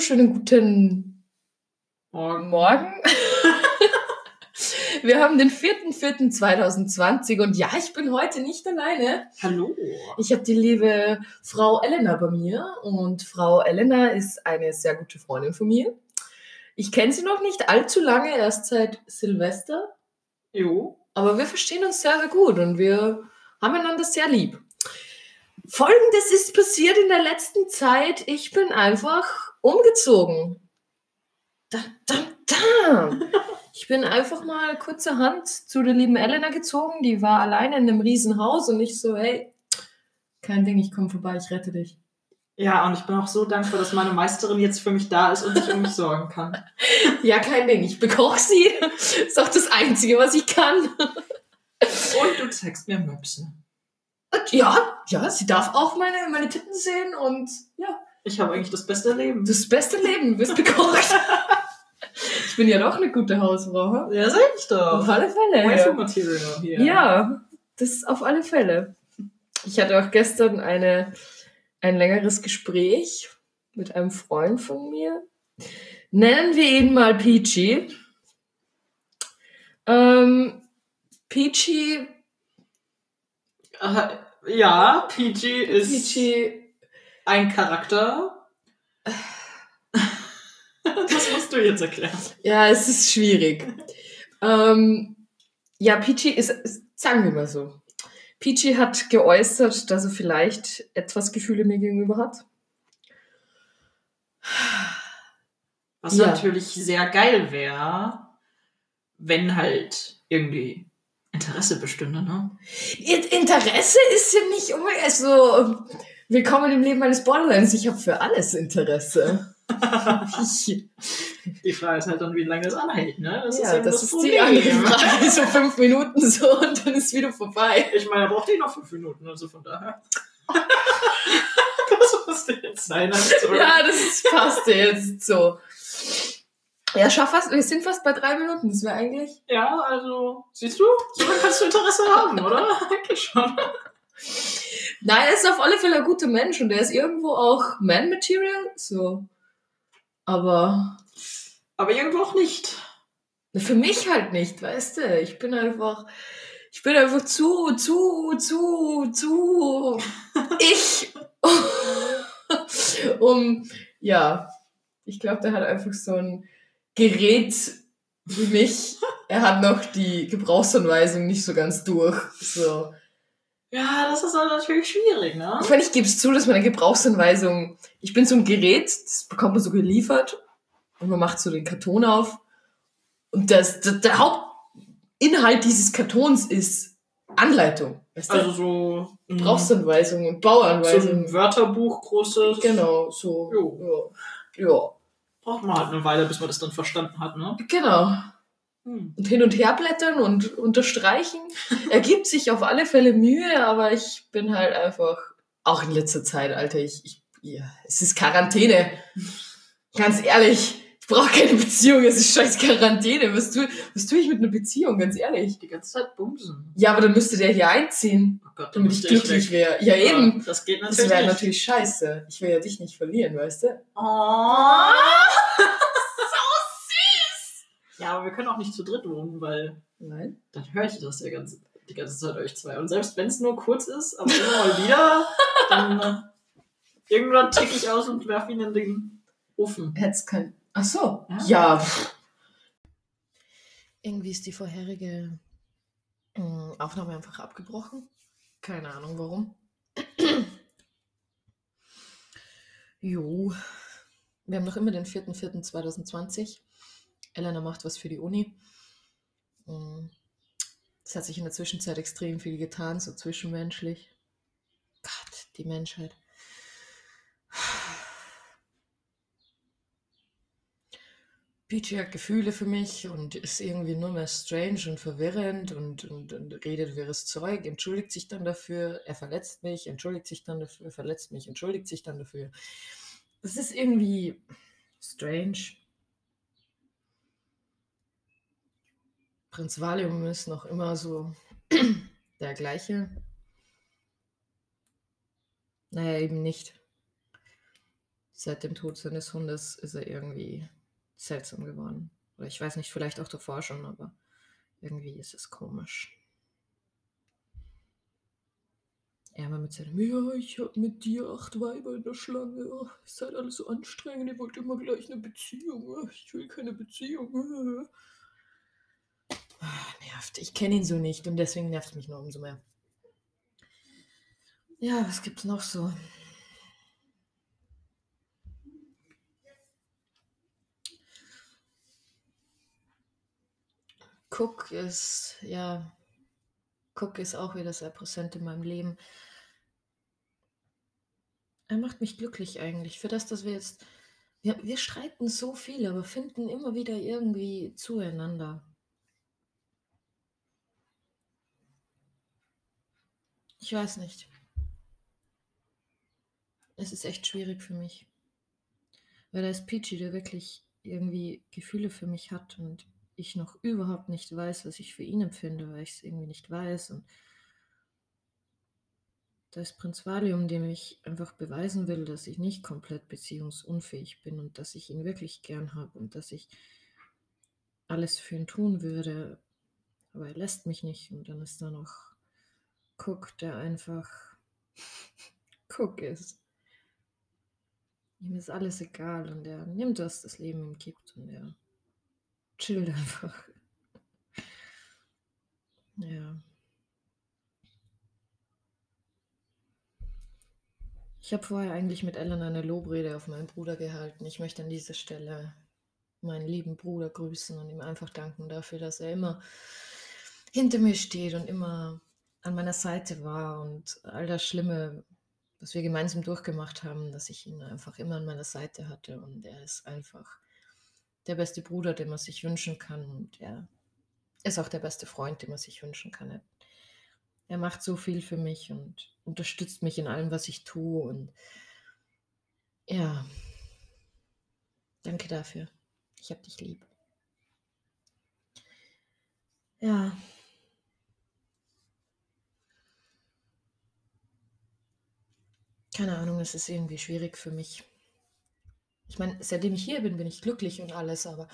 wunderschönen guten Morgen. Morgen. Wir haben den 4.4.2020 und ja, ich bin heute nicht alleine. Hallo. Ich habe die liebe Frau Elena bei mir und Frau Elena ist eine sehr gute Freundin von mir. Ich kenne sie noch nicht allzu lange, erst seit Silvester, Jo. aber wir verstehen uns sehr, sehr gut und wir haben einander sehr lieb. Folgendes ist passiert in der letzten Zeit. Ich bin einfach umgezogen. Da, da, da. Ich bin einfach mal kurzerhand zu der lieben Elena gezogen. Die war alleine in einem riesen Haus und ich so, hey, kein Ding, ich komme vorbei, ich rette dich. Ja, und ich bin auch so dankbar, dass meine Meisterin jetzt für mich da ist und sich um mich sorgen kann. Ja, kein Ding, ich bekoche sie. Ist auch das Einzige, was ich kann. Und du zeigst mir Möpse. Und ja, ja, sie darf auch meine, meine Titten sehen und ja, Ich habe eigentlich das beste Leben. das beste Leben, du bist bekocht. Ich bin ja doch eine gute Hausfrau. Ja, sag ich doch. Auf alle Fälle. Waifu Ja. Material hier. ja, das auf alle Fälle. Ich hatte auch gestern eine, ein längeres Gespräch mit einem Freund von mir. Nennen wir ihn mal Peachy. Ähm, Peachy, Aha, Ja, PG ist Peachy, ein Charakter. das musst du jetzt erklären. ja, es ist schwierig. ähm, ja, Peachy ist, ist, sagen wir mal so. Peachy hat geäußert, dass er vielleicht etwas Gefühle mir gegenüber hat. Was Ja. natürlich sehr geil wäre, wenn halt irgendwie Interesse bestünde, ne? Ihr Interesse ist ja nicht unbedingt, also, willkommen im Leben eines Borderlands. Ich habe für alles Interesse. Die Frage ist halt dann, wie lange es anhält, ne? ja, eben das ist die andere Frage. So fünf Minuten so und dann ist wieder vorbei. Ich meine, er braucht eh noch fünf Minuten, also von daher. das musste jetzt sein. I'm sorry. Ja, das ist- passt jetzt so. Ja, schau fast, wir sind fast bei drei Minuten. Das wäre eigentlich. ja, also, siehst du, so kannst du Interesse haben, oder? Eigentlich schon. Nein, er ist auf alle Fälle ein guter Mensch und er ist irgendwo auch Man-Material. So. Aber Aber irgendwo auch nicht. Für mich halt nicht, weißt du? Ich bin einfach, ich bin einfach zu, zu, zu, zu ich. um, ja, ich glaube, der hat einfach so ein Gerät wie mich. Er hat noch die Gebrauchsanweisung nicht so ganz durch. So. Ja, das ist natürlich schwierig, ne? Ich meine, ich gebe es zu, dass meine Gebrauchsanweisung, ich bin so ein Gerät, das bekommt man so geliefert und man macht so den Karton auf und das, der, der Hauptinhalt dieses Kartons ist Anleitung. Weißt du? Also so ein, Gebrauchsanweisung und so Bauanweisung. ein Wörterbuch großes. genau, so. Jo. Ja. ja. Braucht man halt eine Weile, bis man das dann verstanden hat, ne? Genau. Hm. Und hin und her blättern und unterstreichen. Ergibt sich auf alle Fälle Mühe, aber ich bin halt einfach, auch in letzter Zeit, Alter, ich, ich ja, es ist Quarantäne. Ganz ehrlich, ich brauche keine Beziehung, es ist scheiß Quarantäne. Was tue, was tue ich mit einer Beziehung, ganz ehrlich? Die ganze Zeit bumsen. Ja, aber dann müsste der hier einziehen, Oh Gott, damit ich glücklich wäre. Ja, eben. Ja, das geht Das natürlich wäre nicht. natürlich scheiße. Ich will ja dich nicht verlieren, weißt du? Oh. Ja, aber wir können auch nicht zu dritt wohnen, weil Nein. dann höre ich das ja ganz, die ganze Zeit euch zwei. Und selbst wenn es nur kurz ist, aber immer mal wieder, dann äh, irgendwann tick ich aus und werfe ihn in den Ofen. Hätt's kein. Ach so. Ja. Ja. Irgendwie ist die vorherige mm, Aufnahme einfach abgebrochen. Keine Ahnung warum. jo. Wir haben noch immer den 4.4.2020. Elena macht was für die Uni. Mm. Es hat sich in der Zwischenzeit extrem viel getan, so zwischenmenschlich. Gott, die Menschheit. Peachy hat Gefühle für mich und ist irgendwie nur mehr strange und verwirrend und, und, und redet wirres Zeug, entschuldigt sich dann dafür, er verletzt mich, entschuldigt sich dann dafür, verletzt mich, entschuldigt sich dann dafür. Das ist irgendwie strange. Prinz Valium ist noch immer so der gleiche. Naja, eben nicht. seit dem Tod seines Hundes ist er irgendwie seltsam geworden. Oder ich weiß nicht, vielleicht auch davor schon, aber irgendwie ist es komisch. Er immer mit seinem, ja, ich hab mit dir acht Weiber in der Schlange. Oh, ihr seid alles so anstrengend, ihr wollt immer gleich eine Beziehung. Oh, ich will keine Beziehung. Nervt. Ich kenne ihn so nicht und deswegen nervt es mich nur umso mehr. Ja, was gibt's noch so? Cook ist, ja, Cook ist auch wieder sehr präsent in meinem Leben. Er macht mich glücklich eigentlich. Für das, dass wir jetzt, wir, wir streiten so viel, aber finden immer wieder irgendwie zueinander. Ich weiß nicht. Es ist echt schwierig für mich. Weil da ist Peachy, der wirklich irgendwie Gefühle für mich hat und ich noch überhaupt nicht weiß, was ich für ihn empfinde, weil ich es irgendwie nicht weiß. Und da ist Prinz Valium, dem ich einfach beweisen will, dass ich nicht komplett beziehungsunfähig bin und dass ich ihn wirklich gern habe und dass ich alles für ihn tun würde. Aber er lässt mich nicht. Und dann ist da noch Cook, der einfach Cook ist. Ihm ist alles egal und er nimmt, was das Leben ihm gibt und er chillt einfach. Ja. Ich habe vorher eigentlich mit Ellen eine Lobrede auf meinen Bruder gehalten. Ich möchte an dieser Stelle meinen lieben Bruder grüßen und ihm einfach danken dafür, dass er immer hinter mir steht und immer an meiner Seite war und all das Schlimme, was wir gemeinsam durchgemacht haben, dass ich ihn einfach immer an meiner Seite hatte und er ist einfach der beste Bruder, den man sich wünschen kann und er ist auch der beste Freund, den man sich wünschen kann. Er, er macht so viel für mich und unterstützt mich in allem, was ich tue und ja, danke dafür. Ich hab dich lieb. Ja. Keine Ahnung, es ist irgendwie schwierig für mich, ich meine, seitdem ich hier bin, bin ich glücklich und alles, aber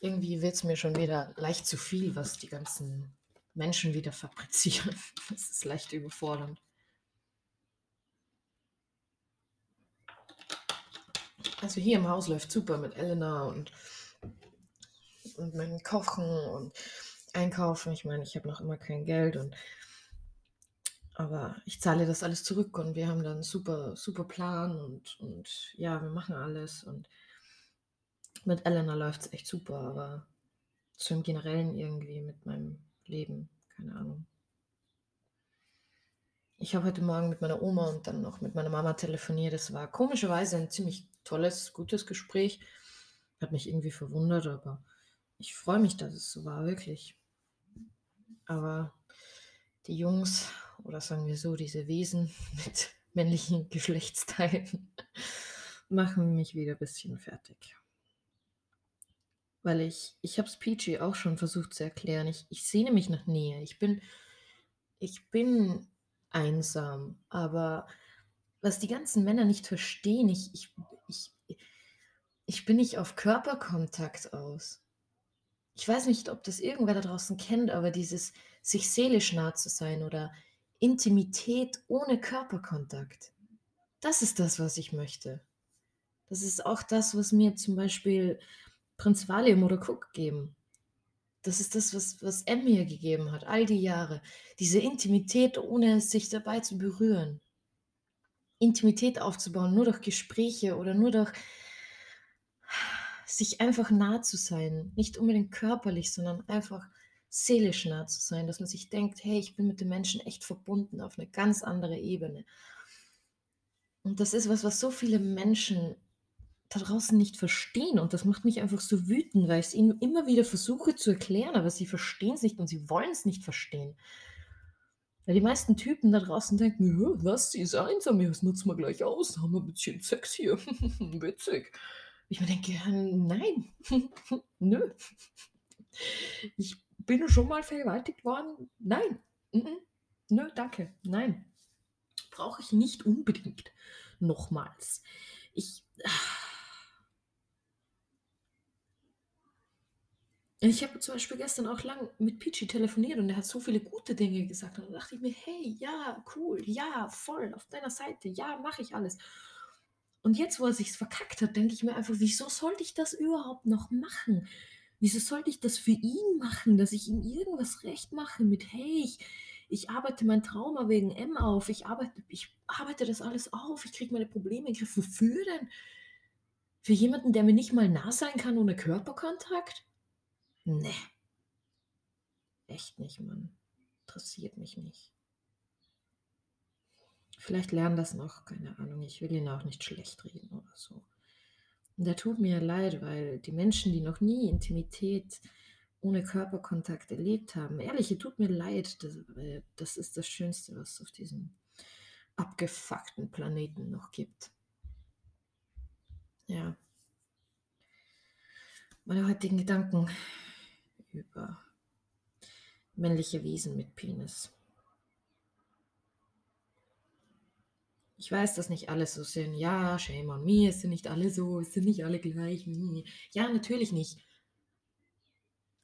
irgendwie wird es mir schon wieder leicht zu viel, was die ganzen Menschen wieder fabrizieren. Das ist leicht überfordernd. Also hier im Haus läuft super mit Elena und, und meinem Kochen und Einkaufen. Ich meine, ich habe noch immer kein Geld und aber ich zahle das alles zurück und wir haben dann einen super, super Plan und, und ja, wir machen alles. Und mit Elena läuft es echt super, aber so im Generellen irgendwie mit meinem Leben, keine Ahnung. Ich habe heute Morgen mit meiner Oma und dann noch mit meiner Mama telefoniert. Es war komischerweise ein ziemlich tolles, gutes Gespräch. Hat mich irgendwie verwundert, aber ich freue mich, dass es so war, wirklich. Aber die Jungs oder sagen wir so, diese Wesen mit männlichen Geschlechtsteilen machen mich wieder ein bisschen fertig. Weil ich, ich habe es Peachy auch schon versucht zu erklären. Ich, ich sehne mich nach Nähe. Ich bin, ich bin einsam, aber was die ganzen Männer nicht verstehen, ich, ich, ich, ich bin nicht auf Körperkontakt aus ich weiß nicht, ob das irgendwer da draußen kennt, aber dieses sich seelisch nah zu sein oder Intimität ohne Körperkontakt. Das ist das, was ich möchte. Das ist auch das, was mir zum Beispiel Prinz Valium oder Cook geben. Das ist das, was, was M mir gegeben hat, all die Jahre. Diese Intimität, ohne sich dabei zu berühren. Intimität aufzubauen, nur durch Gespräche oder nur durch sich einfach nah zu sein, nicht unbedingt körperlich, sondern einfach seelisch nah zu sein, dass man sich denkt, hey, ich bin mit den Menschen echt verbunden auf eine ganz andere Ebene. Und das ist was, was so viele Menschen da draußen nicht verstehen und das macht mich einfach so wütend, weil ich es ihnen immer wieder versuche zu erklären, aber sie verstehen es nicht und sie wollen es nicht verstehen. Weil die meisten Typen da draußen denken, was, sie ist einsam, ja, das nutzen wir gleich aus, haben wir ein bisschen Sex hier, witzig. Ich mir denke, nein, nö. Ich bin schon mal vergewaltigt worden. Nein, nö, danke, nein. Brauche ich nicht unbedingt. Nochmals. Ich. Ich habe zum Beispiel gestern auch lang mit Peachy telefoniert und er hat so viele gute Dinge gesagt. Und da dachte ich mir, hey, ja, cool, ja, voll, auf deiner Seite, ja, mache ich alles. Und jetzt, wo er sich verkackt hat, denke ich mir einfach, wieso sollte ich das überhaupt noch machen? Wieso sollte ich das für ihn machen, dass ich ihm irgendwas recht mache mit, hey, ich, ich arbeite mein Trauma wegen M auf, ich arbeite, ich arbeite das alles auf, ich kriege meine Probleme in Griff. Wofür denn? Für jemanden, der mir nicht mal nah sein kann ohne Körperkontakt? Nee. Echt nicht, Mann. Interessiert mich nicht. Vielleicht lernen das noch, keine Ahnung. Ich will ihn auch nicht schlecht reden oder so. Und da tut mir leid, weil die Menschen, die noch nie Intimität ohne Körperkontakt erlebt haben, ehrlich, es tut mir leid, das, das ist das Schönste, was es auf diesem abgefuckten Planeten noch gibt. Ja. Meine heutigen Gedanken über männliche Wesen mit Penis. Ich weiß, dass nicht alle so sind. Ja, shame on me, es sind nicht alle so, es sind nicht alle gleich. Ja, natürlich nicht.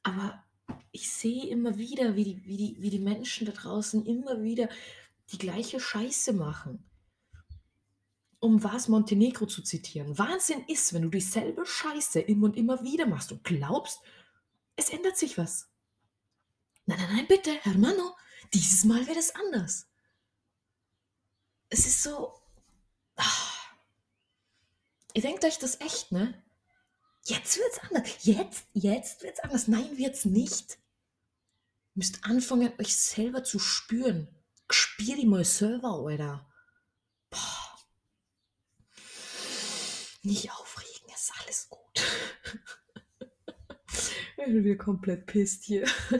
Aber ich sehe immer wieder, wie die, wie, die, wie die Menschen da draußen immer wieder die gleiche Scheiße machen. Um was Montenegro zu zitieren. Wahnsinn ist, wenn du dieselbe Scheiße immer und immer wieder machst und glaubst, es ändert sich was. Nein, nein, nein, bitte, Hermano, dieses Mal wird es anders. Es ist so. Ach, ihr denkt euch das echt, ne? Jetzt wird's anders. Jetzt, jetzt wird's anders. Nein, wird's nicht. Ihr müsst anfangen, euch selber zu spüren. Spür die mal selber, Alter. Boah. Nicht aufregen, ist alles gut. Ich bin komplett pisst hier.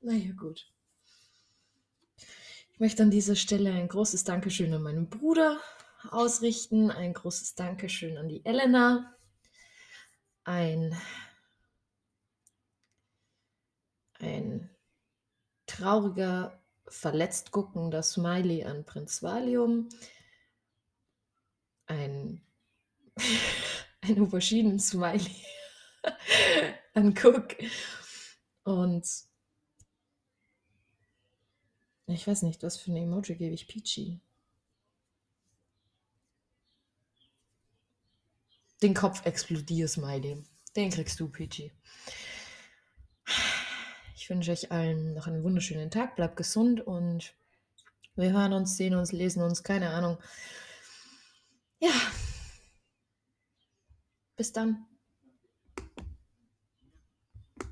naja, gut. Ich möchte an dieser Stelle ein großes Dankeschön an meinen Bruder ausrichten, ein großes Dankeschön an die Elena, ein, ein trauriger, verletzt guckender Smiley an Prinz Valium, ein, ein Auberginen-Smiley an Cook und ich weiß nicht, was für ein Emoji gebe ich Peachy? Den Kopf explodiert, Smiley. Den kriegst du, Peachy. Ich wünsche euch allen noch einen wunderschönen Tag. Bleibt gesund und wir hören uns, sehen uns, lesen uns, keine Ahnung. Ja. Bis dann.